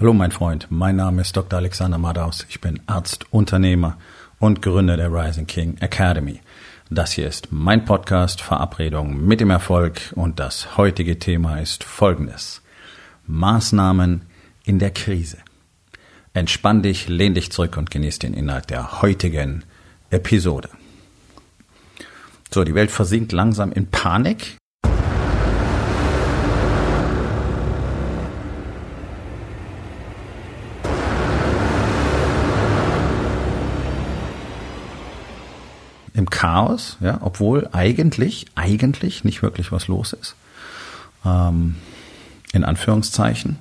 Hallo mein Freund, mein Name ist Dr. Alexander Madaus. Ich bin Arzt, Unternehmer und Gründer der Rising King Academy. Das hier ist mein Podcast Verabredung mit dem Erfolg und das heutige Thema ist folgendes. Maßnahmen in der Krise. Entspann dich, lehn dich zurück und genieß den Inhalt der heutigen Episode. So, die Welt versinkt langsam in Panik Chaos, ja, obwohl eigentlich, eigentlich nicht wirklich was los ist. Ähm, in Anführungszeichen.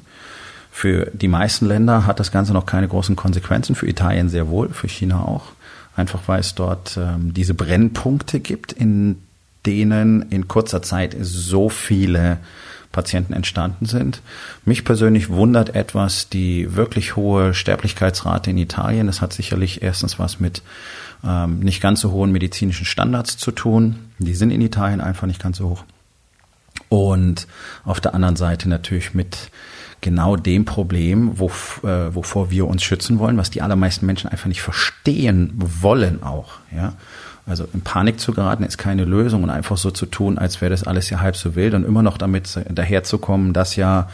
Für die meisten Länder hat das Ganze noch keine großen Konsequenzen, für Italien sehr wohl, für China auch. Einfach weil es dort ähm, diese Brennpunkte gibt, in denen in kurzer Zeit so viele Patienten entstanden sind. Mich persönlich wundert etwas die wirklich hohe Sterblichkeitsrate in Italien. Das hat sicherlich erstens was mit ähm, nicht ganz so hohen medizinischen Standards zu tun. Die sind in Italien einfach nicht ganz so hoch. Und auf der anderen Seite natürlich mit genau dem Problem, wo, äh, wovor wir uns schützen wollen, was die allermeisten Menschen einfach nicht verstehen wollen auch. Ja? Also in Panik zu geraten ist keine Lösung und einfach so zu tun, als wäre das alles ja halb so wild und immer noch damit daherzukommen, dass ja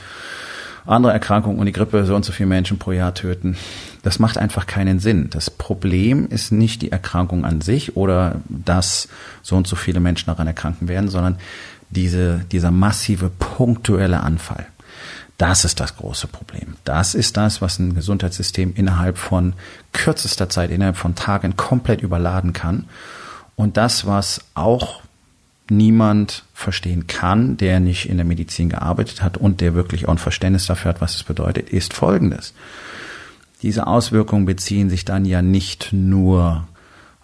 andere Erkrankungen und die Grippe so und so viele Menschen pro Jahr töten. Das macht einfach keinen Sinn. Das Problem ist nicht die Erkrankung an sich oder dass so und so viele Menschen daran erkranken werden, sondern diese, dieser massive punktuelle Anfall. Das ist das große Problem. Das ist das, was ein Gesundheitssystem innerhalb von kürzester Zeit, innerhalb von Tagen komplett überladen kann. Und das, was auch niemand verstehen kann, der nicht in der Medizin gearbeitet hat und der wirklich auch ein Verständnis dafür hat, was es bedeutet, ist Folgendes. Diese Auswirkungen beziehen sich dann ja nicht nur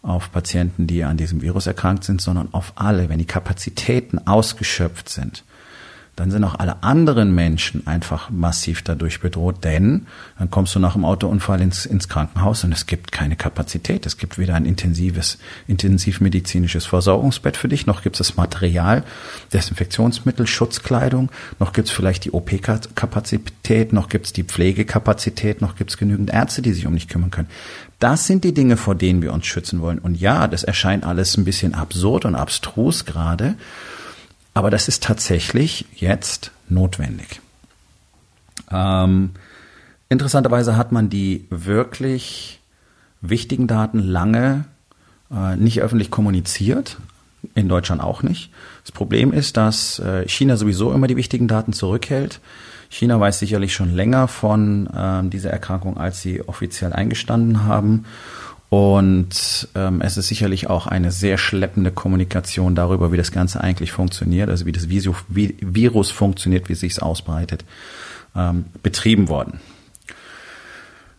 auf Patienten, die an diesem Virus erkrankt sind, sondern auf alle. Wenn die Kapazitäten ausgeschöpft sind, dann sind auch alle anderen Menschen einfach massiv dadurch bedroht, denn dann kommst du nach dem Autounfall ins, ins Krankenhaus und es gibt keine Kapazität. Es gibt weder ein intensives, intensivmedizinisches Versorgungsbett für dich, noch gibt es das Material, Desinfektionsmittel, Schutzkleidung, noch gibt es vielleicht die OP-Kapazität, noch gibt es die Pflegekapazität, noch gibt es genügend Ärzte, die sich um dich kümmern können. Das sind die Dinge, vor denen wir uns schützen wollen. Und ja, das erscheint alles ein bisschen absurd und abstrus gerade. Aber das ist tatsächlich jetzt notwendig. Ähm, interessanterweise hat man die wirklich wichtigen Daten lange äh, nicht öffentlich kommuniziert, in Deutschland auch nicht. Das Problem ist, dass äh, China sowieso immer die wichtigen Daten zurückhält. China weiß sicherlich schon länger von äh, dieser Erkrankung, als sie offiziell eingestanden haben. Und ähm, es ist sicherlich auch eine sehr schleppende Kommunikation darüber, wie das Ganze eigentlich funktioniert, also wie das Virus funktioniert, wie sich es ausbreitet, ähm, betrieben worden.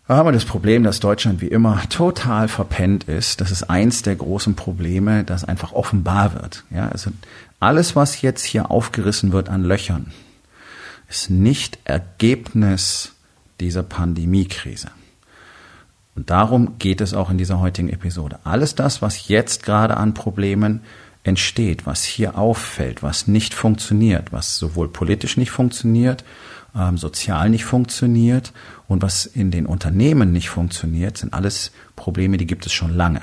Da haben wir das Problem, dass Deutschland wie immer total verpennt ist. Das ist eins der großen Probleme, das einfach offenbar wird. Ja, also alles, was jetzt hier aufgerissen wird an Löchern, ist nicht Ergebnis dieser Pandemiekrise. Und darum geht es auch in dieser heutigen Episode. Alles das, was jetzt gerade an Problemen entsteht, was hier auffällt, was nicht funktioniert, was sowohl politisch nicht funktioniert, ähm, sozial nicht funktioniert und was in den Unternehmen nicht funktioniert, sind alles Probleme, die gibt es schon lange.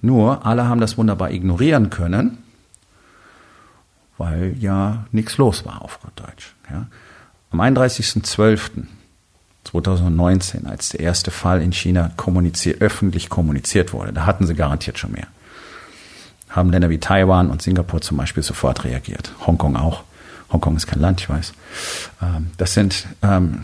Nur alle haben das wunderbar ignorieren können, weil ja nichts los war auf Gott Deutsch. Ja. Am 31.12. 2019, als der erste Fall in China kommuniziert, öffentlich kommuniziert wurde. Da hatten sie garantiert schon mehr. Haben Länder wie Taiwan und Singapur zum Beispiel sofort reagiert. Hongkong auch. Hongkong ist kein Land, ich weiß. Ähm, das sind ähm,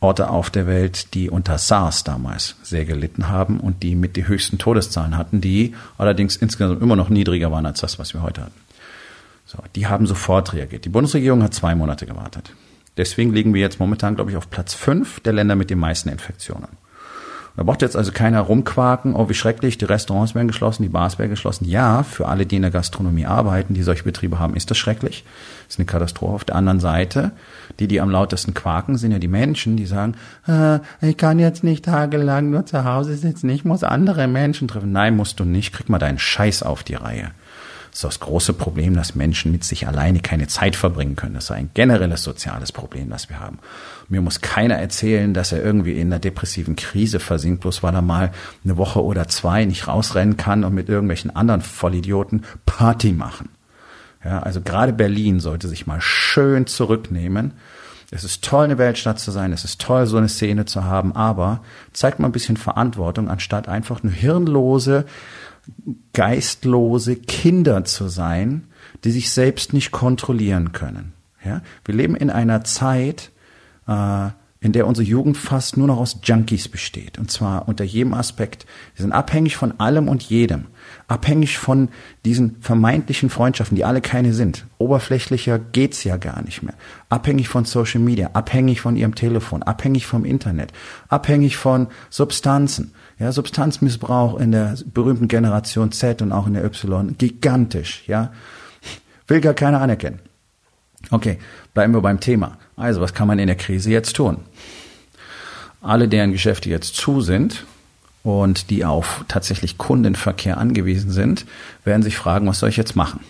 Orte auf der Welt, die unter SARS damals sehr gelitten haben und die mit die höchsten Todeszahlen hatten, die allerdings insgesamt immer noch niedriger waren als das, was wir heute hatten. So, die haben sofort reagiert. Die Bundesregierung hat zwei Monate gewartet. Deswegen liegen wir jetzt momentan, glaube ich, auf Platz fünf der Länder mit den meisten Infektionen. Da braucht jetzt also keiner rumquaken, oh wie schrecklich, die Restaurants werden geschlossen, die Bars werden geschlossen. Ja, für alle, die in der Gastronomie arbeiten, die solche Betriebe haben, ist das schrecklich. Das ist eine Katastrophe. Auf der anderen Seite, die, die am lautesten quaken, sind ja die Menschen, die sagen, äh, ich kann jetzt nicht tagelang nur zu Hause sitzen, ich muss andere Menschen treffen. Nein, musst du nicht, krieg mal deinen Scheiß auf die Reihe. Das ist das große Problem, dass Menschen mit sich alleine keine Zeit verbringen können. Das ist ein generelles soziales Problem, das wir haben. Mir muss keiner erzählen, dass er irgendwie in einer depressiven Krise versinkt, bloß weil er mal eine Woche oder zwei nicht rausrennen kann und mit irgendwelchen anderen Vollidioten Party machen. Ja, also gerade Berlin sollte sich mal schön zurücknehmen. Es ist toll, eine Weltstadt zu sein. Es ist toll, so eine Szene zu haben. Aber zeigt mal ein bisschen Verantwortung, anstatt einfach nur hirnlose, geistlose Kinder zu sein, die sich selbst nicht kontrollieren können. Ja? Wir leben in einer Zeit, äh, in der unsere Jugend fast nur noch aus Junkies besteht. Und zwar unter jedem Aspekt. Sie sind abhängig von allem und jedem. Abhängig von diesen vermeintlichen Freundschaften, die alle keine sind. Oberflächlicher geht's ja gar nicht mehr. Abhängig von Social Media, abhängig von ihrem Telefon, abhängig vom Internet, abhängig von Substanzen. Ja, Substanzmissbrauch in der berühmten Generation Z und auch in der Y gigantisch, ja. Will gar keiner anerkennen. Okay, bleiben wir beim Thema. Also, was kann man in der Krise jetzt tun? Alle, deren Geschäfte jetzt zu sind und die auf tatsächlich Kundenverkehr angewiesen sind, werden sich fragen, was soll ich jetzt machen?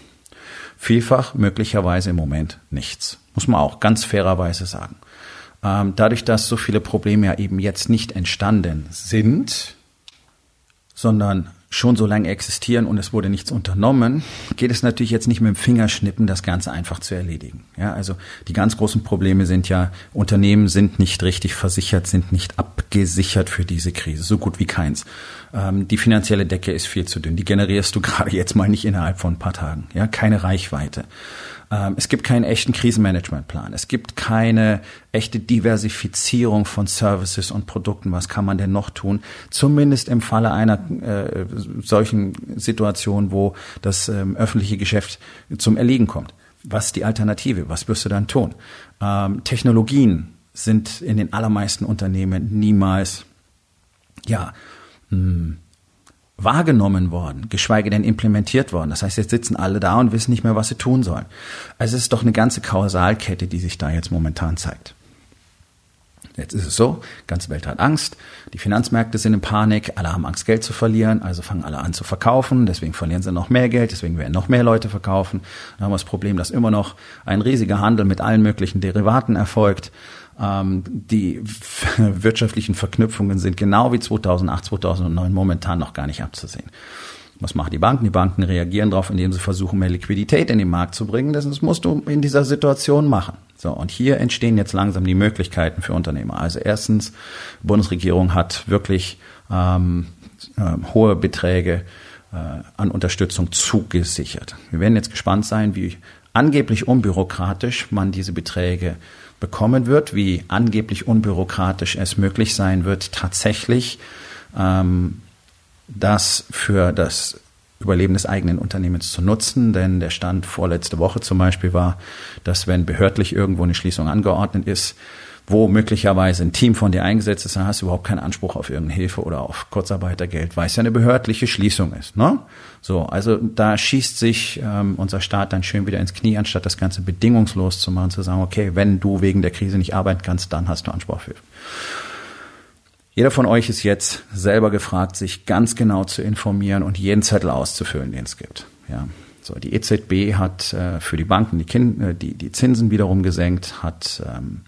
Vielfach möglicherweise im Moment nichts. Muss man auch ganz fairerweise sagen. Ähm, dadurch, dass so viele Probleme ja eben jetzt nicht entstanden sind, sondern schon so lange existieren und es wurde nichts unternommen, geht es natürlich jetzt nicht mit dem Fingerschnippen, das Ganze einfach zu erledigen. Ja, also die ganz großen Probleme sind ja, Unternehmen sind nicht richtig versichert, sind nicht abgesichert für diese Krise, so gut wie keins. Ähm, die finanzielle Decke ist viel zu dünn, die generierst du gerade jetzt mal nicht innerhalb von ein paar Tagen. Ja, keine Reichweite. Ähm, es gibt keinen echten Krisenmanagementplan. Es gibt keine echte Diversifizierung von Services und Produkten. Was kann man denn noch tun? Zumindest im Falle einer äh, solchen Situation, wo das ähm, öffentliche Geschäft zum Erliegen kommt. Was ist die Alternative? Was wirst du dann tun? Ähm, Technologien sind in den allermeisten Unternehmen niemals ja mh, hm, wahrgenommen worden, geschweige denn implementiert worden. Das heißt, jetzt sitzen alle da und wissen nicht mehr, was sie tun sollen. Also es ist doch eine ganze Kausalkette, die sich da jetzt momentan zeigt. Jetzt ist es so, ganze Welt hat Angst, die Finanzmärkte sind in Panik, alle haben Angst, Geld zu verlieren, also fangen alle an zu verkaufen, deswegen verlieren sie noch mehr Geld, deswegen werden noch mehr Leute verkaufen. Dann haben wir das Problem, dass immer noch ein riesiger Handel mit allen möglichen Derivaten erfolgt. Ähm, die wirtschaftlichen Verknüpfungen sind genau wie 2008, 2009 momentan noch gar nicht abzusehen. Was machen die Banken? Die Banken reagieren darauf, indem sie versuchen, mehr Liquidität in den Markt zu bringen. Das musst du in dieser Situation machen. So, und hier entstehen jetzt langsam die Möglichkeiten für Unternehmer. Also erstens, die Bundesregierung hat wirklich ähm, äh, hohe Beträge äh, an Unterstützung zugesichert. Wir werden jetzt gespannt sein, wie angeblich unbürokratisch man diese Beträge bekommen wird, wie angeblich unbürokratisch es möglich sein wird, tatsächlich ähm, das für das Überleben des eigenen Unternehmens zu nutzen. Denn der Stand vorletzte Woche zum Beispiel war, dass wenn behördlich irgendwo eine Schließung angeordnet ist, wo möglicherweise ein Team von dir eingesetzt ist, dann hast du überhaupt keinen Anspruch auf irgendeine Hilfe oder auf Kurzarbeitergeld, weil es ja eine behördliche Schließung ist. Ne? So, also da schießt sich ähm, unser Staat dann schön wieder ins Knie, anstatt das Ganze bedingungslos zu machen, zu sagen, okay, wenn du wegen der Krise nicht arbeiten kannst, dann hast du Anspruch auf Hilfe. Jeder von euch ist jetzt selber gefragt, sich ganz genau zu informieren und jeden Zettel auszufüllen, den es gibt. Ja. So, die EZB hat äh, für die Banken die, kind, äh, die, die Zinsen wiederum gesenkt, hat ähm,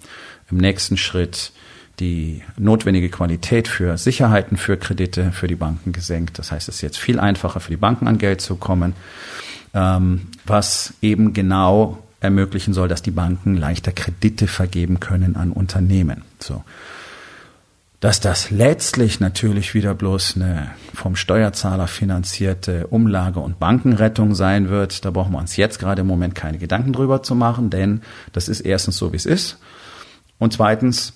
im nächsten Schritt die notwendige Qualität für Sicherheiten für Kredite für die Banken gesenkt. Das heißt, es ist jetzt viel einfacher für die Banken an Geld zu kommen, ähm, was eben genau ermöglichen soll, dass die Banken leichter Kredite vergeben können an Unternehmen. So. Dass das letztlich natürlich wieder bloß eine vom Steuerzahler finanzierte Umlage- und Bankenrettung sein wird, da brauchen wir uns jetzt gerade im Moment keine Gedanken drüber zu machen, denn das ist erstens so, wie es ist. Und zweitens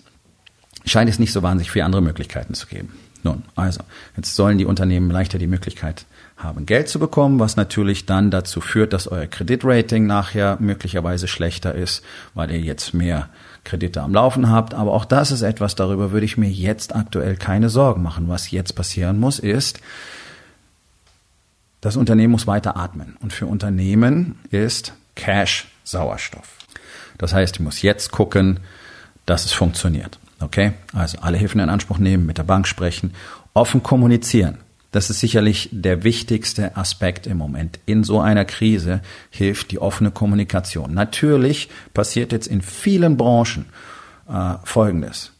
scheint es nicht so wahnsinnig viele andere Möglichkeiten zu geben. Nun, also, jetzt sollen die Unternehmen leichter die Möglichkeit haben, Geld zu bekommen, was natürlich dann dazu führt, dass euer Kreditrating nachher möglicherweise schlechter ist, weil ihr jetzt mehr Kredite am Laufen habt. Aber auch das ist etwas, darüber würde ich mir jetzt aktuell keine Sorgen machen. Was jetzt passieren muss, ist, das Unternehmen muss weiter atmen. Und für Unternehmen ist Cash Sauerstoff. Das heißt, ich muss jetzt gucken, dass es funktioniert. Okay? Also alle Hilfen in Anspruch nehmen, mit der Bank sprechen, offen kommunizieren. Das ist sicherlich der wichtigste Aspekt im Moment. In so einer Krise hilft die offene Kommunikation. Natürlich passiert jetzt in vielen Branchen äh, Folgendes.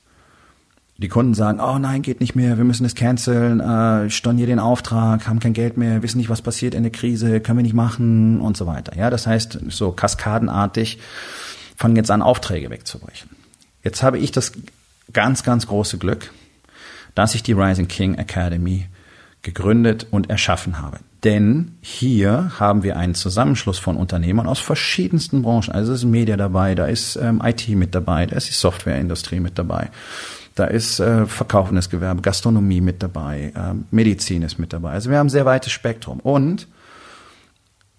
Die Kunden sagen, oh nein, geht nicht mehr, wir müssen es canceln, äh, stornieren den Auftrag, haben kein Geld mehr, wissen nicht, was passiert in der Krise, können wir nicht machen und so weiter. Ja, das heißt, so kaskadenartig fangen jetzt an, Aufträge wegzubrechen. Jetzt habe ich das ganz, ganz große Glück, dass ich die Rising King Academy gegründet und erschaffen habe. Denn hier haben wir einen Zusammenschluss von Unternehmern aus verschiedensten Branchen. Also es ist Media dabei, da ist ähm, IT mit dabei, da ist die Softwareindustrie mit dabei, da ist äh, verkaufendes Gewerbe, Gastronomie mit dabei, äh, Medizin ist mit dabei. Also wir haben ein sehr weites Spektrum. Und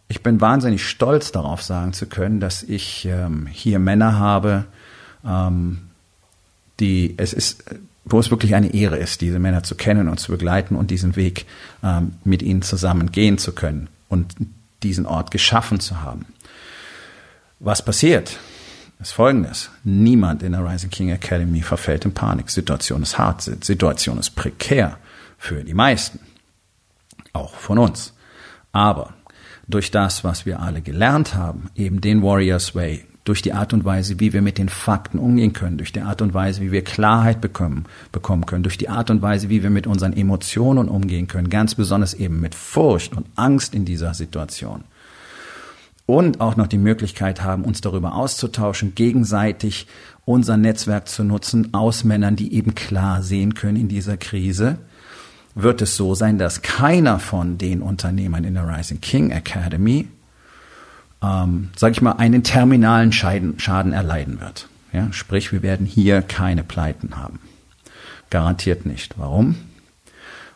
ich bin wahnsinnig stolz darauf sagen zu können, dass ich ähm, hier Männer habe, ähm, die es ist wo es wirklich eine Ehre ist, diese Männer zu kennen und zu begleiten und diesen Weg ähm, mit ihnen zusammen gehen zu können und diesen Ort geschaffen zu haben. Was passiert? ist folgendes. Niemand in der Rising King Academy verfällt in Panik. Situation ist hart, Situation ist prekär für die meisten. Auch von uns. Aber durch das, was wir alle gelernt haben, eben den Warriors Way, durch die Art und Weise, wie wir mit den Fakten umgehen können, durch die Art und Weise, wie wir Klarheit bekommen, bekommen können, durch die Art und Weise, wie wir mit unseren Emotionen umgehen können, ganz besonders eben mit Furcht und Angst in dieser Situation. Und auch noch die Möglichkeit haben, uns darüber auszutauschen, gegenseitig unser Netzwerk zu nutzen aus Männern, die eben klar sehen können in dieser Krise, wird es so sein, dass keiner von den Unternehmern in der Rising King Academy ähm, sage ich mal, einen terminalen Schaden, Schaden erleiden wird. Ja, sprich, wir werden hier keine Pleiten haben. Garantiert nicht. Warum?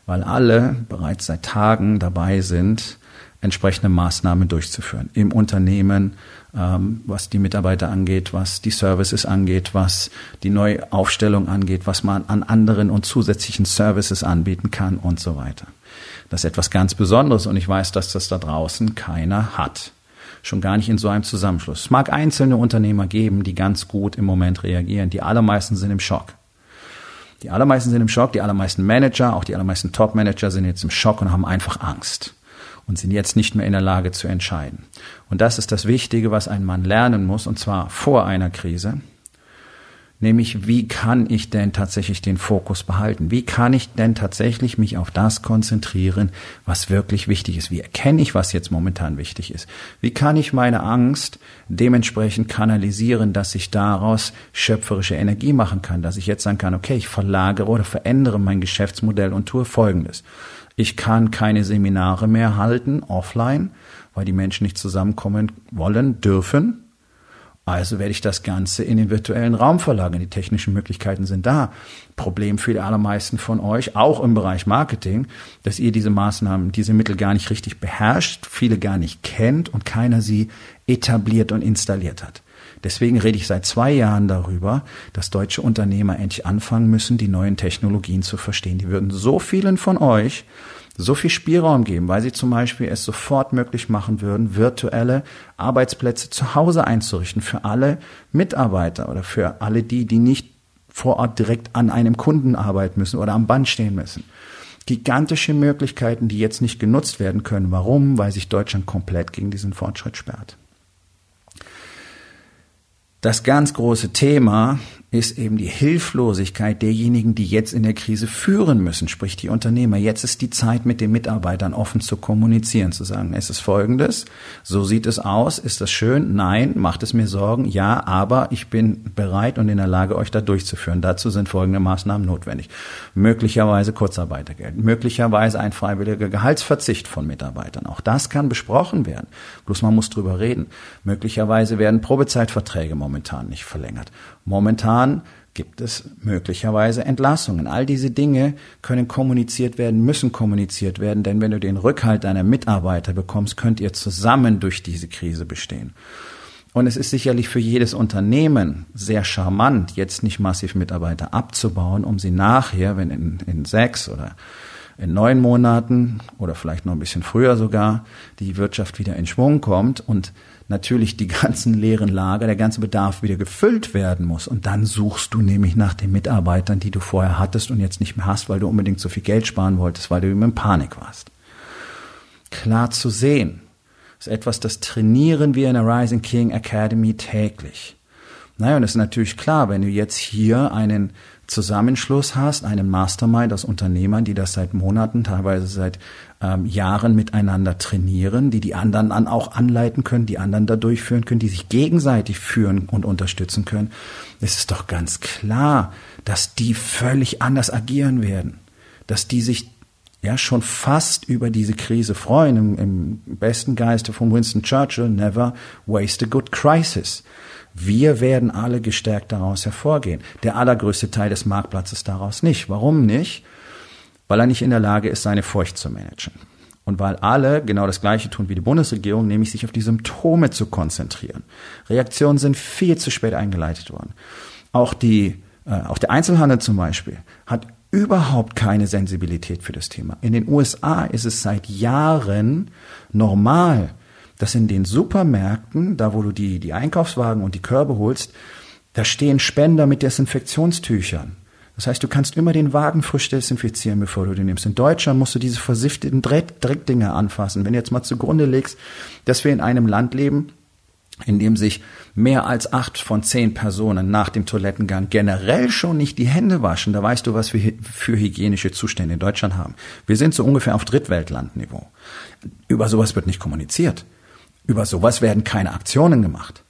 Weil alle bereits seit Tagen dabei sind, entsprechende Maßnahmen durchzuführen. Im Unternehmen, ähm, was die Mitarbeiter angeht, was die Services angeht, was die Neuaufstellung angeht, was man an anderen und zusätzlichen Services anbieten kann und so weiter. Das ist etwas ganz Besonderes und ich weiß, dass das da draußen keiner hat schon gar nicht in so einem Zusammenschluss. Es mag einzelne Unternehmer geben, die ganz gut im Moment reagieren. Die allermeisten sind im Schock. Die allermeisten sind im Schock, die allermeisten Manager, auch die allermeisten Top-Manager sind jetzt im Schock und haben einfach Angst und sind jetzt nicht mehr in der Lage zu entscheiden. Und das ist das Wichtige, was ein Mann lernen muss, und zwar vor einer Krise. Nämlich, wie kann ich denn tatsächlich den Fokus behalten? Wie kann ich denn tatsächlich mich auf das konzentrieren, was wirklich wichtig ist? Wie erkenne ich, was jetzt momentan wichtig ist? Wie kann ich meine Angst dementsprechend kanalisieren, dass ich daraus schöpferische Energie machen kann? Dass ich jetzt sagen kann, okay, ich verlagere oder verändere mein Geschäftsmodell und tue Folgendes. Ich kann keine Seminare mehr halten offline, weil die Menschen nicht zusammenkommen wollen, dürfen also werde ich das Ganze in den virtuellen Raum verlagern. Die technischen Möglichkeiten sind da. Problem für die allermeisten von euch, auch im Bereich Marketing, dass ihr diese Maßnahmen, diese Mittel gar nicht richtig beherrscht, viele gar nicht kennt und keiner sie etabliert und installiert hat. Deswegen rede ich seit zwei Jahren darüber, dass deutsche Unternehmer endlich anfangen müssen, die neuen Technologien zu verstehen. Die würden so vielen von euch so viel Spielraum geben, weil sie zum Beispiel es sofort möglich machen würden, virtuelle Arbeitsplätze zu Hause einzurichten für alle Mitarbeiter oder für alle die, die nicht vor Ort direkt an einem Kunden arbeiten müssen oder am Band stehen müssen. Gigantische Möglichkeiten, die jetzt nicht genutzt werden können. Warum? Weil sich Deutschland komplett gegen diesen Fortschritt sperrt. Das ganz große Thema ist eben die Hilflosigkeit derjenigen, die jetzt in der Krise führen müssen, sprich die Unternehmer. Jetzt ist die Zeit, mit den Mitarbeitern offen zu kommunizieren, zu sagen, es ist folgendes, so sieht es aus, ist das schön? Nein, macht es mir Sorgen? Ja, aber ich bin bereit und in der Lage, euch da durchzuführen. Dazu sind folgende Maßnahmen notwendig. Möglicherweise Kurzarbeitergeld, möglicherweise ein freiwilliger Gehaltsverzicht von Mitarbeitern. Auch das kann besprochen werden. Bloß man muss drüber reden. Möglicherweise werden Probezeitverträge momentan nicht verlängert. Momentan gibt es möglicherweise Entlassungen. All diese Dinge können kommuniziert werden, müssen kommuniziert werden, denn wenn du den Rückhalt deiner Mitarbeiter bekommst, könnt ihr zusammen durch diese Krise bestehen. Und es ist sicherlich für jedes Unternehmen sehr charmant, jetzt nicht massiv Mitarbeiter abzubauen, um sie nachher, wenn in, in sechs oder in neun Monaten oder vielleicht noch ein bisschen früher sogar die Wirtschaft wieder in Schwung kommt und natürlich die ganzen leeren Lager, der ganze Bedarf wieder gefüllt werden muss. Und dann suchst du nämlich nach den Mitarbeitern, die du vorher hattest und jetzt nicht mehr hast, weil du unbedingt so viel Geld sparen wolltest, weil du immer in Panik warst. Klar zu sehen. Ist etwas, das trainieren wir in der Rising King Academy täglich. Naja, und es ist natürlich klar, wenn du jetzt hier einen Zusammenschluss hast, einen Mastermind aus Unternehmern, die das seit Monaten, teilweise seit ähm, Jahren miteinander trainieren, die die anderen dann auch anleiten können, die anderen da durchführen können, die sich gegenseitig führen und unterstützen können, es ist doch ganz klar, dass die völlig anders agieren werden, dass die sich ja schon fast über diese Krise freuen, im, im besten Geiste von Winston Churchill, never waste a good crisis. Wir werden alle gestärkt daraus hervorgehen. Der allergrößte Teil des Marktplatzes daraus nicht. Warum nicht? Weil er nicht in der Lage ist, seine Furcht zu managen. Und weil alle genau das Gleiche tun wie die Bundesregierung, nämlich sich auf die Symptome zu konzentrieren. Reaktionen sind viel zu spät eingeleitet worden. Auch die, äh, auch der Einzelhandel zum Beispiel hat überhaupt keine Sensibilität für das Thema. In den USA ist es seit Jahren normal, dass in den Supermärkten, da wo du die, die Einkaufswagen und die Körbe holst, da stehen Spender mit Desinfektionstüchern. Das heißt, du kannst immer den Wagen frisch desinfizieren, bevor du den nimmst. In Deutschland musst du diese versifteten Dreck, Dreckdinger anfassen. Wenn du jetzt mal zugrunde legst, dass wir in einem Land leben, in dem sich mehr als acht von zehn Personen nach dem Toilettengang generell schon nicht die Hände waschen, da weißt du, was wir für hygienische Zustände in Deutschland haben. Wir sind so ungefähr auf Drittweltlandniveau. Über sowas wird nicht kommuniziert. Über sowas werden keine Aktionen gemacht.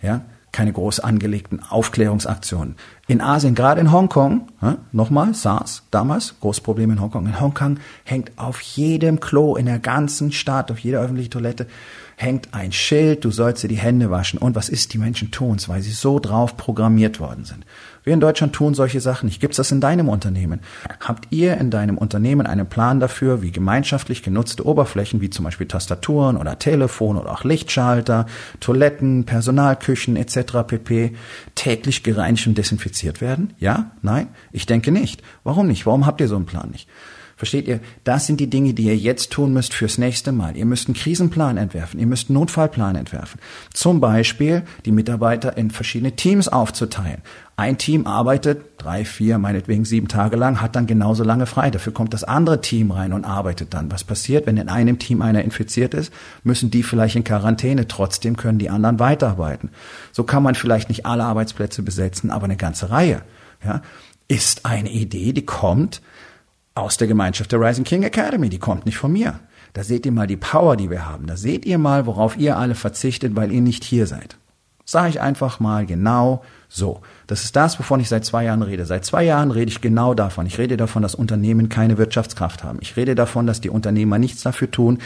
Ja, keine groß angelegten Aufklärungsaktionen. In Asien, gerade in Hongkong, ja, nochmal, SARS, damals, großes Problem in Hongkong. In Hongkong hängt auf jedem Klo in der ganzen Stadt, auf jeder öffentlichen Toilette, hängt ein Schild, du sollst dir die Hände waschen. Und was ist, die Menschen tun's, weil sie so drauf programmiert worden sind. Wir in Deutschland tun solche Sachen nicht. Gibt's das in deinem Unternehmen? Habt ihr in deinem Unternehmen einen Plan dafür, wie gemeinschaftlich genutzte Oberflächen, wie zum Beispiel Tastaturen oder Telefon oder auch Lichtschalter, Toiletten, Personalküchen etc. pp. täglich gereinigt und desinfiziert werden? Ja? Nein? Ich denke nicht. Warum nicht? Warum habt ihr so einen Plan nicht? Versteht ihr? Das sind die Dinge, die ihr jetzt tun müsst fürs nächste Mal. Ihr müsst einen Krisenplan entwerfen. Ihr müsst einen Notfallplan entwerfen. Zum Beispiel die Mitarbeiter in verschiedene Teams aufzuteilen. Ein Team arbeitet drei, vier, meinetwegen sieben Tage lang, hat dann genauso lange frei. Dafür kommt das andere Team rein und arbeitet dann. Was passiert, wenn in einem Team einer infiziert ist? Müssen die vielleicht in Quarantäne. Trotzdem können die anderen weiterarbeiten. So kann man vielleicht nicht alle Arbeitsplätze besetzen, aber eine ganze Reihe. Ja, ist eine Idee, die kommt aus der Gemeinschaft der Rising King Academy. Die kommt nicht von mir. Da seht ihr mal die Power, die wir haben. Da seht ihr mal, worauf ihr alle verzichtet, weil ihr nicht hier seid. Sage ich einfach mal genau so. Das ist das, wovon ich seit zwei Jahren rede. Seit zwei Jahren rede ich genau davon. Ich rede davon, dass Unternehmen keine Wirtschaftskraft haben. Ich rede davon, dass die Unternehmer nichts dafür tun,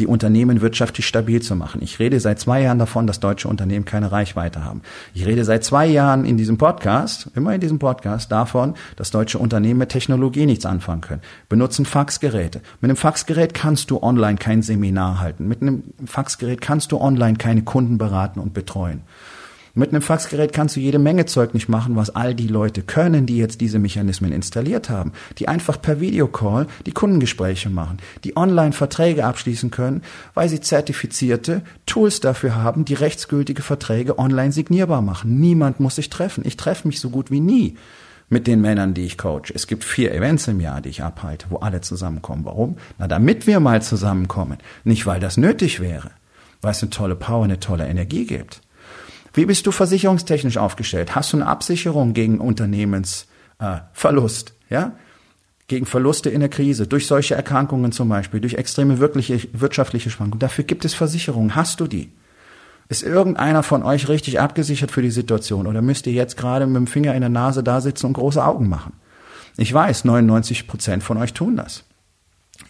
die Unternehmen wirtschaftlich stabil zu machen. Ich rede seit zwei Jahren davon, dass deutsche Unternehmen keine Reichweite haben. Ich rede seit zwei Jahren in diesem Podcast, immer in diesem Podcast, davon, dass deutsche Unternehmen mit Technologie nichts anfangen können. Benutzen Faxgeräte. Mit einem Faxgerät kannst du online kein Seminar halten. Mit einem Faxgerät kannst du online keine Kunden beraten und betreuen. Mit einem Faxgerät kannst du jede Menge Zeug nicht machen, was all die Leute können, die jetzt diese Mechanismen installiert haben, die einfach per Videocall die Kundengespräche machen, die online Verträge abschließen können, weil sie zertifizierte Tools dafür haben, die rechtsgültige Verträge online signierbar machen. Niemand muss sich treffen. Ich treffe mich so gut wie nie mit den Männern, die ich coach. Es gibt vier Events im Jahr, die ich abhalte, wo alle zusammenkommen. Warum? Na, damit wir mal zusammenkommen. Nicht, weil das nötig wäre, weil es eine tolle Power, eine tolle Energie gibt. Wie bist du versicherungstechnisch aufgestellt? Hast du eine Absicherung gegen Unternehmensverlust? Äh, ja? Gegen Verluste in der Krise, durch solche Erkrankungen zum Beispiel, durch extreme wirkliche, wirtschaftliche Schwankungen. Dafür gibt es Versicherungen. Hast du die? Ist irgendeiner von euch richtig abgesichert für die Situation oder müsst ihr jetzt gerade mit dem Finger in der Nase da sitzen und große Augen machen? Ich weiß, 99 Prozent von euch tun das.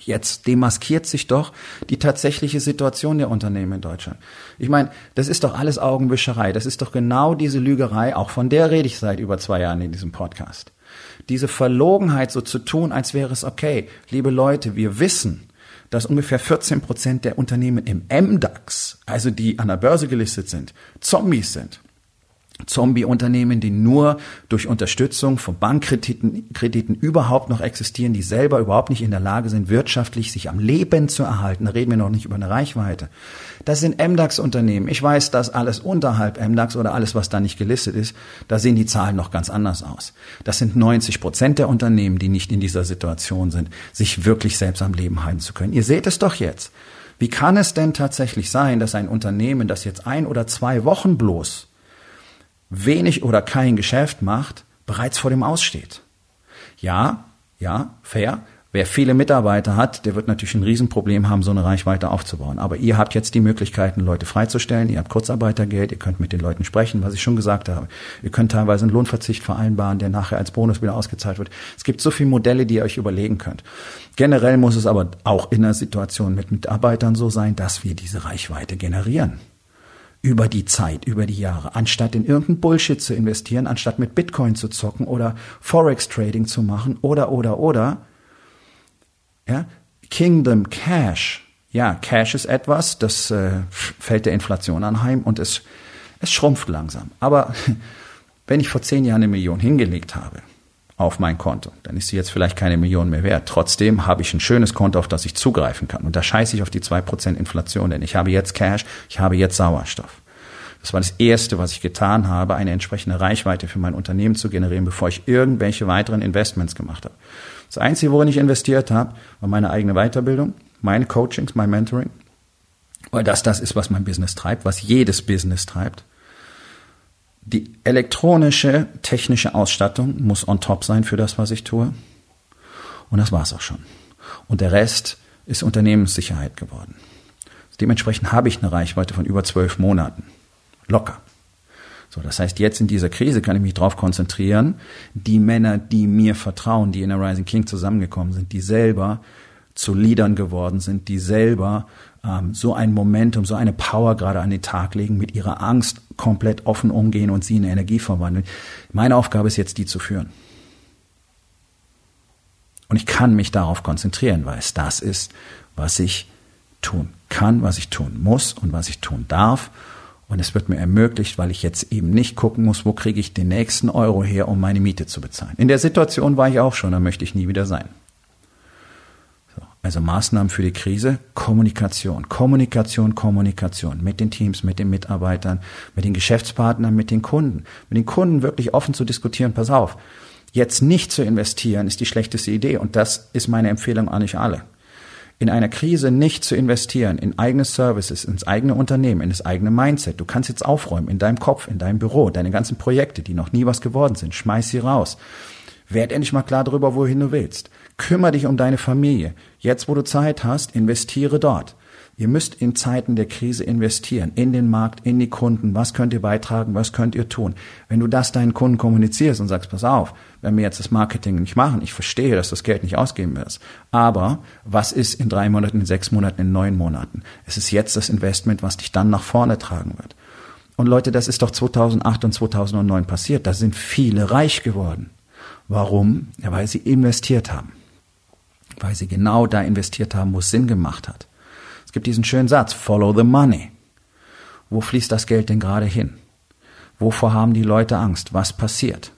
Jetzt demaskiert sich doch die tatsächliche Situation der Unternehmen in Deutschland. Ich meine, das ist doch alles Augenwischerei. Das ist doch genau diese Lügerei, auch von der rede ich seit über zwei Jahren in diesem Podcast. Diese Verlogenheit so zu tun, als wäre es okay. Liebe Leute, wir wissen, dass ungefähr 14 Prozent der Unternehmen im MDAX, also die an der Börse gelistet sind, Zombies sind. Zombie-Unternehmen, die nur durch Unterstützung von Bankkrediten Krediten überhaupt noch existieren, die selber überhaupt nicht in der Lage sind, wirtschaftlich sich am Leben zu erhalten. Da reden wir noch nicht über eine Reichweite. Das sind MDAX-Unternehmen. Ich weiß, dass alles unterhalb MDAX oder alles, was da nicht gelistet ist, da sehen die Zahlen noch ganz anders aus. Das sind 90 Prozent der Unternehmen, die nicht in dieser Situation sind, sich wirklich selbst am Leben halten zu können. Ihr seht es doch jetzt. Wie kann es denn tatsächlich sein, dass ein Unternehmen, das jetzt ein oder zwei Wochen bloß wenig oder kein Geschäft macht, bereits vor dem Aussteht. Ja, ja, fair. Wer viele Mitarbeiter hat, der wird natürlich ein Riesenproblem haben, so eine Reichweite aufzubauen. Aber ihr habt jetzt die Möglichkeiten, Leute freizustellen. Ihr habt Kurzarbeitergeld, ihr könnt mit den Leuten sprechen, was ich schon gesagt habe. Ihr könnt teilweise einen Lohnverzicht vereinbaren, der nachher als Bonus wieder ausgezahlt wird. Es gibt so viele Modelle, die ihr euch überlegen könnt. Generell muss es aber auch in der Situation mit Mitarbeitern so sein, dass wir diese Reichweite generieren über die Zeit, über die Jahre, anstatt in irgendein Bullshit zu investieren, anstatt mit Bitcoin zu zocken oder Forex Trading zu machen oder oder oder. Ja, Kingdom Cash. Ja, Cash ist etwas, das äh, fällt der Inflation anheim und es es schrumpft langsam. Aber wenn ich vor zehn Jahren eine Million hingelegt habe, auf mein Konto. Dann ist sie jetzt vielleicht keine Million mehr wert. Trotzdem habe ich ein schönes Konto, auf das ich zugreifen kann. Und da scheiße ich auf die zwei Prozent Inflation, denn ich habe jetzt Cash, ich habe jetzt Sauerstoff. Das war das Erste, was ich getan habe, eine entsprechende Reichweite für mein Unternehmen zu generieren, bevor ich irgendwelche weiteren Investments gemacht habe. Das Einzige, worin ich investiert habe, war meine eigene Weiterbildung, meine Coachings, mein Mentoring, weil das das ist, was mein Business treibt, was jedes Business treibt. Die elektronische technische Ausstattung muss on top sein für das, was ich tue. Und das war's auch schon. Und der Rest ist Unternehmenssicherheit geworden. Dementsprechend habe ich eine Reichweite von über zwölf Monaten. Locker. So, das heißt, jetzt in dieser Krise kann ich mich darauf konzentrieren, die Männer, die mir vertrauen, die in der Rising King zusammengekommen sind, die selber zu Leadern geworden sind, die selber ähm, so ein Momentum, so eine Power gerade an den Tag legen, mit ihrer Angst komplett offen umgehen und sie in Energie verwandeln. Meine Aufgabe ist jetzt, die zu führen. Und ich kann mich darauf konzentrieren, weil es das ist, was ich tun kann, was ich tun muss und was ich tun darf. Und es wird mir ermöglicht, weil ich jetzt eben nicht gucken muss, wo kriege ich den nächsten Euro her, um meine Miete zu bezahlen. In der Situation war ich auch schon, da möchte ich nie wieder sein. Also Maßnahmen für die Krise, Kommunikation, Kommunikation, Kommunikation mit den Teams, mit den Mitarbeitern, mit den Geschäftspartnern, mit den Kunden. Mit den Kunden wirklich offen zu diskutieren, pass auf, jetzt nicht zu investieren ist die schlechteste Idee und das ist meine Empfehlung an euch alle. In einer Krise nicht zu investieren in eigene Services, ins eigene Unternehmen, in das eigene Mindset. Du kannst jetzt aufräumen in deinem Kopf, in deinem Büro, deine ganzen Projekte, die noch nie was geworden sind, schmeiß sie raus. Werd endlich mal klar darüber, wohin du willst. Kümmer dich um deine Familie. Jetzt, wo du Zeit hast, investiere dort. Ihr müsst in Zeiten der Krise investieren, in den Markt, in die Kunden. Was könnt ihr beitragen? Was könnt ihr tun? Wenn du das deinen Kunden kommunizierst und sagst, pass auf, wenn wir jetzt das Marketing nicht machen, ich verstehe, dass das Geld nicht ausgeben wirst. Aber was ist in drei Monaten, in sechs Monaten, in neun Monaten? Es ist jetzt das Investment, was dich dann nach vorne tragen wird. Und Leute, das ist doch 2008 und 2009 passiert. Da sind viele reich geworden. Warum? Ja, weil sie investiert haben weil sie genau da investiert haben, wo es Sinn gemacht hat. Es gibt diesen schönen Satz, follow the money. Wo fließt das Geld denn gerade hin? Wovor haben die Leute Angst? Was passiert?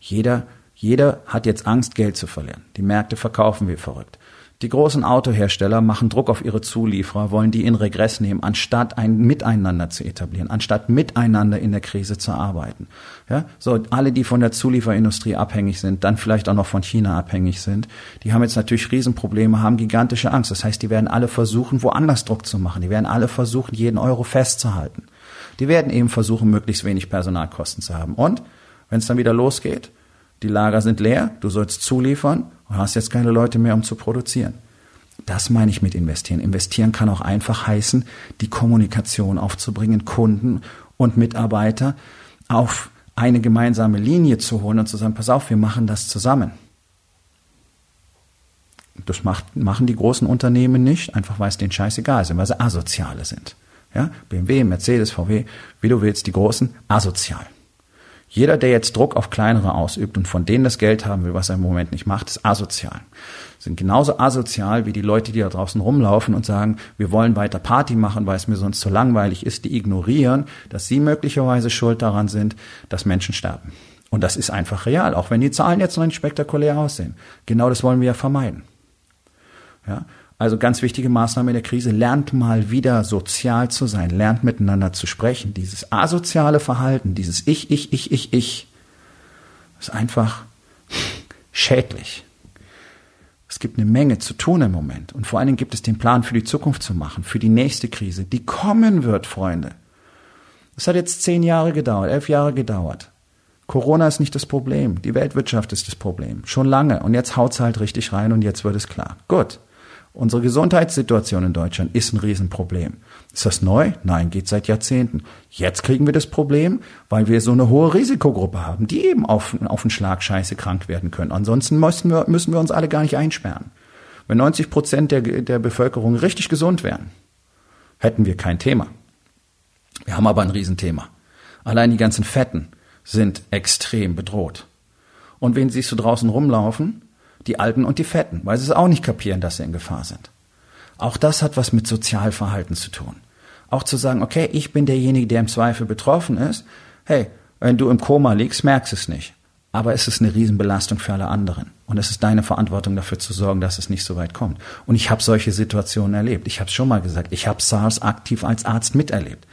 Jeder, jeder hat jetzt Angst, Geld zu verlieren. Die Märkte verkaufen wie verrückt. Die großen Autohersteller machen Druck auf ihre Zulieferer, wollen die in Regress nehmen, anstatt ein Miteinander zu etablieren, anstatt miteinander in der Krise zu arbeiten. Ja, so alle, die von der Zulieferindustrie abhängig sind, dann vielleicht auch noch von China abhängig sind, die haben jetzt natürlich Riesenprobleme, haben gigantische Angst. Das heißt, die werden alle versuchen, woanders Druck zu machen. Die werden alle versuchen, jeden Euro festzuhalten. Die werden eben versuchen, möglichst wenig Personalkosten zu haben. Und wenn es dann wieder losgeht, die Lager sind leer, du sollst zuliefern und hast jetzt keine Leute mehr, um zu produzieren. Das meine ich mit investieren. Investieren kann auch einfach heißen, die Kommunikation aufzubringen, Kunden und Mitarbeiter auf eine gemeinsame Linie zu holen und zu sagen, pass auf, wir machen das zusammen. Das macht, machen die großen Unternehmen nicht, einfach weil es denen scheißegal ist, weil sie asoziale sind. Ja? BMW, Mercedes, VW, wie du willst, die großen, asozial. Jeder, der jetzt Druck auf kleinere ausübt und von denen das Geld haben will, was er im Moment nicht macht, ist asozial. Sind genauso asozial wie die Leute, die da draußen rumlaufen und sagen, wir wollen weiter Party machen, weil es mir sonst zu langweilig ist, die ignorieren, dass sie möglicherweise schuld daran sind, dass Menschen sterben. Und das ist einfach real, auch wenn die Zahlen jetzt noch nicht spektakulär aussehen. Genau das wollen wir ja vermeiden. Ja? Also ganz wichtige Maßnahme in der Krise, lernt mal wieder sozial zu sein, lernt miteinander zu sprechen. Dieses asoziale Verhalten, dieses Ich, ich, ich, ich, ich, ist einfach schädlich. Es gibt eine Menge zu tun im Moment. Und vor allen Dingen gibt es den Plan für die Zukunft zu machen, für die nächste Krise, die kommen wird, Freunde. Es hat jetzt zehn Jahre gedauert, elf Jahre gedauert. Corona ist nicht das Problem. Die Weltwirtschaft ist das Problem. Schon lange. Und jetzt haut's halt richtig rein und jetzt wird es klar. Gut. Unsere Gesundheitssituation in Deutschland ist ein Riesenproblem. Ist das neu? Nein, geht seit Jahrzehnten. Jetzt kriegen wir das Problem, weil wir so eine hohe Risikogruppe haben, die eben auf, auf einen Schlag scheiße krank werden können. Ansonsten müssen wir, müssen wir uns alle gar nicht einsperren. Wenn 90 Prozent der, der Bevölkerung richtig gesund wären, hätten wir kein Thema. Wir haben aber ein Riesenthema. Allein die ganzen Fetten sind extrem bedroht. Und wenn sie so draußen rumlaufen, die Alten und die Fetten, weil sie es auch nicht kapieren, dass sie in Gefahr sind. Auch das hat was mit Sozialverhalten zu tun. Auch zu sagen, okay, ich bin derjenige, der im Zweifel betroffen ist. Hey, wenn du im Koma liegst, merkst es nicht. Aber es ist eine Riesenbelastung für alle anderen. Und es ist deine Verantwortung dafür zu sorgen, dass es nicht so weit kommt. Und ich habe solche Situationen erlebt. Ich habe es schon mal gesagt, ich habe SARS aktiv als Arzt miterlebt.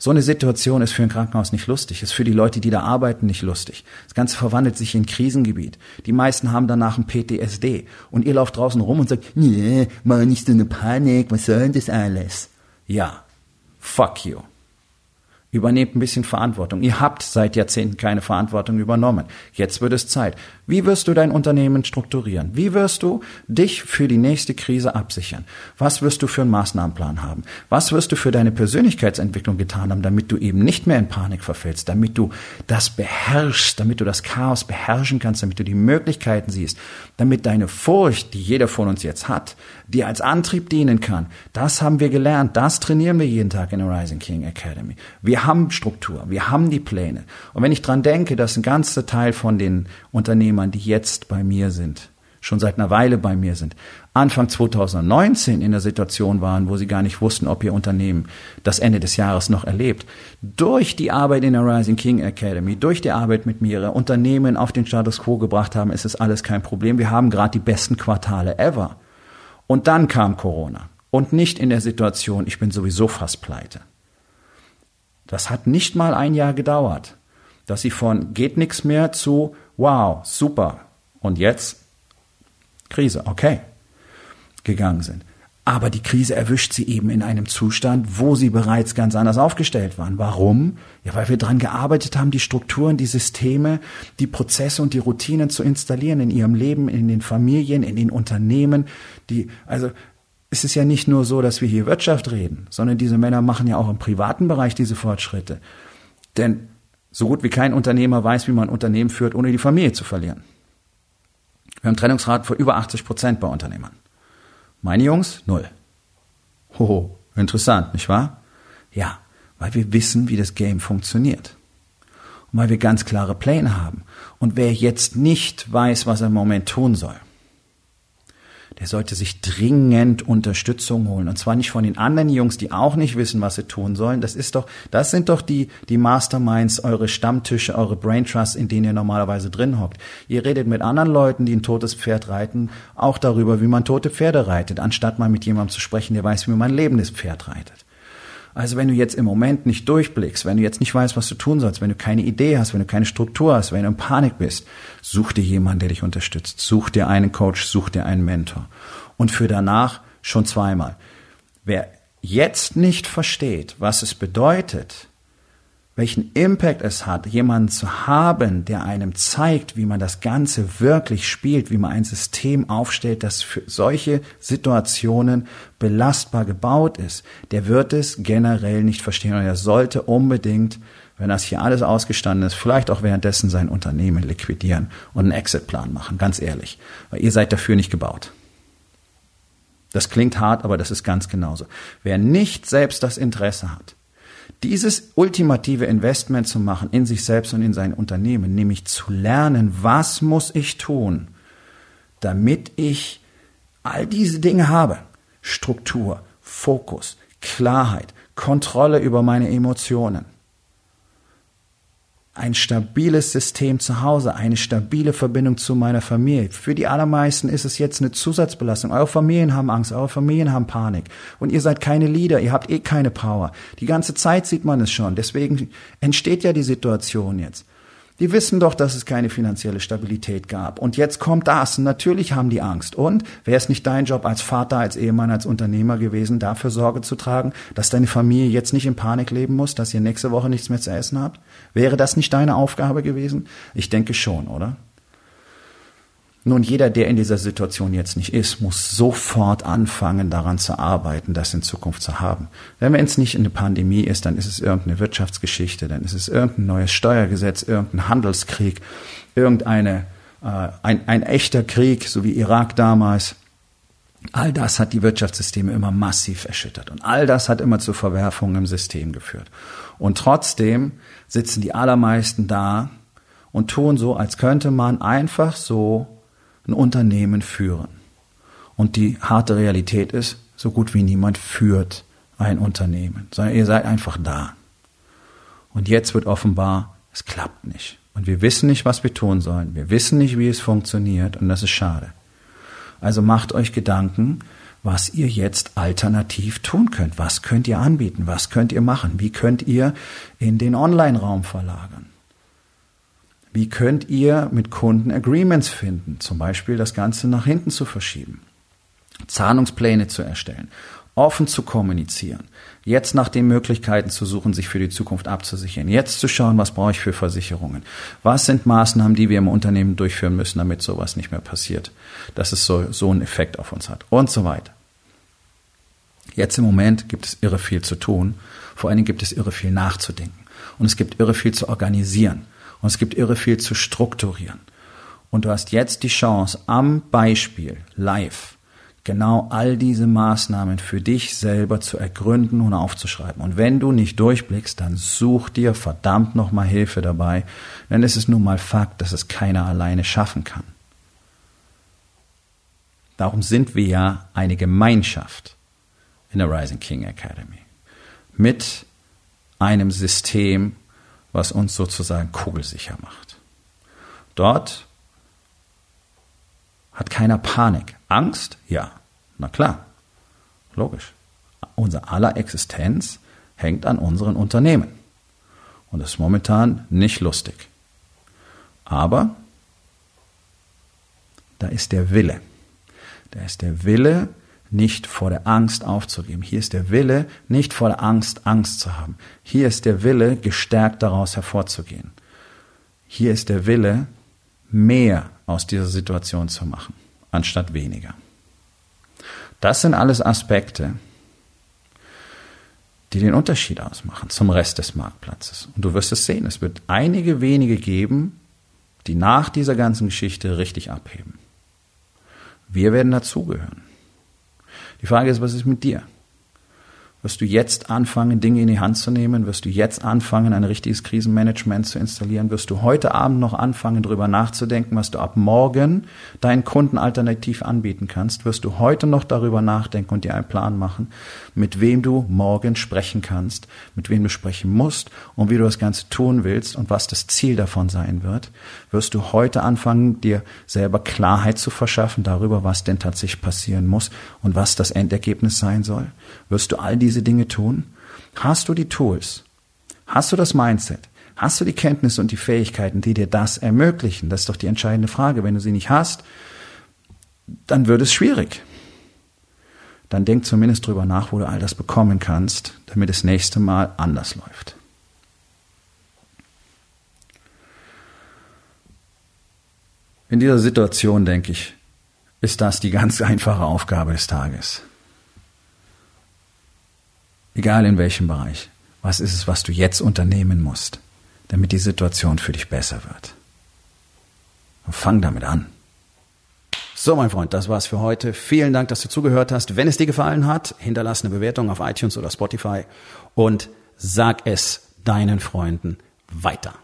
So eine Situation ist für ein Krankenhaus nicht lustig, ist für die Leute, die da arbeiten, nicht lustig. Das Ganze verwandelt sich in Krisengebiet. Die meisten haben danach ein PTSD. Und ihr lauft draußen rum und sagt, nee, mal nicht so eine Panik, was soll denn das alles? Ja, fuck you. Übernehmt ein bisschen Verantwortung. Ihr habt seit Jahrzehnten keine Verantwortung übernommen. Jetzt wird es Zeit. Wie wirst du dein Unternehmen strukturieren? Wie wirst du dich für die nächste Krise absichern? Was wirst du für einen Maßnahmenplan haben? Was wirst du für deine Persönlichkeitsentwicklung getan haben, damit du eben nicht mehr in Panik verfällst, damit du das beherrschst, damit du das Chaos beherrschen kannst, damit du die Möglichkeiten siehst, damit deine Furcht, die jeder von uns jetzt hat, dir als Antrieb dienen kann. Das haben wir gelernt. Das trainieren wir jeden Tag in der Rising King Academy. Wir haben Struktur. Wir haben die Pläne. Und wenn ich dran denke, dass ein ganzer Teil von den Unternehmen Unternehmern, die jetzt bei mir sind, schon seit einer Weile bei mir sind, Anfang 2019 in der Situation waren, wo sie gar nicht wussten, ob ihr Unternehmen das Ende des Jahres noch erlebt. Durch die Arbeit in der Rising King Academy, durch die Arbeit mit mir, Unternehmen auf den Status quo gebracht haben, ist es alles kein Problem. Wir haben gerade die besten Quartale ever. Und dann kam Corona. Und nicht in der Situation, ich bin sowieso fast pleite. Das hat nicht mal ein Jahr gedauert, dass sie von geht nichts mehr zu wow, super. Und jetzt Krise, okay, gegangen sind. Aber die Krise erwischt sie eben in einem Zustand, wo sie bereits ganz anders aufgestellt waren. Warum? Ja, weil wir daran gearbeitet haben, die Strukturen, die Systeme, die Prozesse und die Routinen zu installieren in ihrem Leben, in den Familien, in den Unternehmen. Die, also es ist ja nicht nur so, dass wir hier Wirtschaft reden, sondern diese Männer machen ja auch im privaten Bereich diese Fortschritte. Denn so gut wie kein Unternehmer weiß, wie man ein Unternehmen führt, ohne die Familie zu verlieren. Wir haben Trennungsraten von über 80 Prozent bei Unternehmern. Meine Jungs, null. Hoho, interessant, nicht wahr? Ja, weil wir wissen, wie das Game funktioniert. Und weil wir ganz klare Pläne haben. Und wer jetzt nicht weiß, was er im Moment tun soll, der sollte sich dringend Unterstützung holen. Und zwar nicht von den anderen Jungs, die auch nicht wissen, was sie tun sollen. Das ist doch, das sind doch die, die Masterminds, eure Stammtische, eure Brain Trusts, in denen ihr normalerweise drin hockt. Ihr redet mit anderen Leuten, die ein totes Pferd reiten, auch darüber, wie man tote Pferde reitet, anstatt mal mit jemandem zu sprechen, der weiß, wie man ein lebendes Pferd reitet. Also wenn du jetzt im Moment nicht durchblickst, wenn du jetzt nicht weißt, was du tun sollst, wenn du keine Idee hast, wenn du keine Struktur hast, wenn du in Panik bist, such dir jemanden, der dich unterstützt. Such dir einen Coach, such dir einen Mentor. Und für danach schon zweimal. Wer jetzt nicht versteht, was es bedeutet, welchen Impact es hat, jemanden zu haben, der einem zeigt, wie man das Ganze wirklich spielt, wie man ein System aufstellt, das für solche Situationen belastbar gebaut ist, der wird es generell nicht verstehen und er sollte unbedingt, wenn das hier alles ausgestanden ist, vielleicht auch währenddessen sein Unternehmen liquidieren und einen Exitplan machen, ganz ehrlich, weil ihr seid dafür nicht gebaut. Das klingt hart, aber das ist ganz genauso. Wer nicht selbst das Interesse hat, dieses ultimative Investment zu machen in sich selbst und in sein Unternehmen, nämlich zu lernen, was muss ich tun, damit ich all diese Dinge habe. Struktur, Fokus, Klarheit, Kontrolle über meine Emotionen ein stabiles System zu Hause, eine stabile Verbindung zu meiner Familie. Für die allermeisten ist es jetzt eine Zusatzbelastung. Eure Familien haben Angst, eure Familien haben Panik. Und ihr seid keine Leader, ihr habt eh keine Power. Die ganze Zeit sieht man es schon. Deswegen entsteht ja die Situation jetzt. Die wissen doch, dass es keine finanzielle Stabilität gab. Und jetzt kommt das. Natürlich haben die Angst. Und wäre es nicht dein Job als Vater, als Ehemann, als Unternehmer gewesen, dafür Sorge zu tragen, dass deine Familie jetzt nicht in Panik leben muss, dass ihr nächste Woche nichts mehr zu essen habt? Wäre das nicht deine Aufgabe gewesen? Ich denke schon, oder? Nun, jeder, der in dieser Situation jetzt nicht ist, muss sofort anfangen, daran zu arbeiten, das in Zukunft zu haben. Wenn es nicht eine Pandemie ist, dann ist es irgendeine Wirtschaftsgeschichte, dann ist es irgendein neues Steuergesetz, irgendein Handelskrieg, irgendeine, äh, ein, ein echter Krieg, so wie Irak damals. All das hat die Wirtschaftssysteme immer massiv erschüttert und all das hat immer zu Verwerfungen im System geführt. Und trotzdem sitzen die allermeisten da und tun so, als könnte man einfach so ein Unternehmen führen. Und die harte Realität ist, so gut wie niemand führt ein Unternehmen, sondern ihr seid einfach da. Und jetzt wird offenbar, es klappt nicht. Und wir wissen nicht, was wir tun sollen. Wir wissen nicht, wie es funktioniert. Und das ist schade. Also macht euch Gedanken, was ihr jetzt alternativ tun könnt. Was könnt ihr anbieten? Was könnt ihr machen? Wie könnt ihr in den Online-Raum verlagern? Wie könnt ihr mit Kunden Agreements finden? Zum Beispiel das Ganze nach hinten zu verschieben. Zahlungspläne zu erstellen. Offen zu kommunizieren. Jetzt nach den Möglichkeiten zu suchen, sich für die Zukunft abzusichern. Jetzt zu schauen, was brauche ich für Versicherungen? Was sind Maßnahmen, die wir im Unternehmen durchführen müssen, damit sowas nicht mehr passiert? Dass es so, so einen Effekt auf uns hat. Und so weiter. Jetzt im Moment gibt es irre viel zu tun. Vor allen Dingen gibt es irre viel nachzudenken. Und es gibt irre viel zu organisieren. Und es gibt irre viel zu strukturieren. Und du hast jetzt die Chance, am Beispiel live genau all diese Maßnahmen für dich selber zu ergründen und aufzuschreiben. Und wenn du nicht durchblickst, dann such dir verdammt nochmal Hilfe dabei, denn es ist nun mal Fakt, dass es keiner alleine schaffen kann. Darum sind wir ja eine Gemeinschaft in der Rising King Academy mit einem System, was uns sozusagen kugelsicher macht. Dort hat keiner Panik. Angst? Ja, na klar, logisch. Unser aller Existenz hängt an unseren Unternehmen. Und ist momentan nicht lustig. Aber da ist der Wille. Da ist der Wille, nicht vor der Angst aufzugeben. Hier ist der Wille, nicht vor der Angst Angst zu haben. Hier ist der Wille, gestärkt daraus hervorzugehen. Hier ist der Wille, mehr aus dieser Situation zu machen, anstatt weniger. Das sind alles Aspekte, die den Unterschied ausmachen zum Rest des Marktplatzes. Und du wirst es sehen, es wird einige wenige geben, die nach dieser ganzen Geschichte richtig abheben. Wir werden dazugehören. Die Frage ist, was ist mit dir? Wirst du jetzt anfangen, Dinge in die Hand zu nehmen? Wirst du jetzt anfangen, ein richtiges Krisenmanagement zu installieren? Wirst du heute Abend noch anfangen, darüber nachzudenken, was du ab morgen deinen Kunden alternativ anbieten kannst? Wirst du heute noch darüber nachdenken und dir einen Plan machen, mit wem du morgen sprechen kannst, mit wem du sprechen musst und wie du das Ganze tun willst und was das Ziel davon sein wird? Wirst du heute anfangen, dir selber Klarheit zu verschaffen darüber, was denn tatsächlich passieren muss und was das Endergebnis sein soll? Wirst du all diese Dinge tun? Hast du die Tools? Hast du das Mindset? Hast du die Kenntnisse und die Fähigkeiten, die dir das ermöglichen? Das ist doch die entscheidende Frage. Wenn du sie nicht hast, dann wird es schwierig. Dann denk zumindest drüber nach, wo du all das bekommen kannst, damit das nächste Mal anders läuft. In dieser Situation, denke ich, ist das die ganz einfache Aufgabe des Tages. Egal in welchem Bereich. Was ist es, was du jetzt unternehmen musst, damit die Situation für dich besser wird? Und fang damit an. So, mein Freund, das war's für heute. Vielen Dank, dass du zugehört hast. Wenn es dir gefallen hat, hinterlass eine Bewertung auf iTunes oder Spotify und sag es deinen Freunden weiter.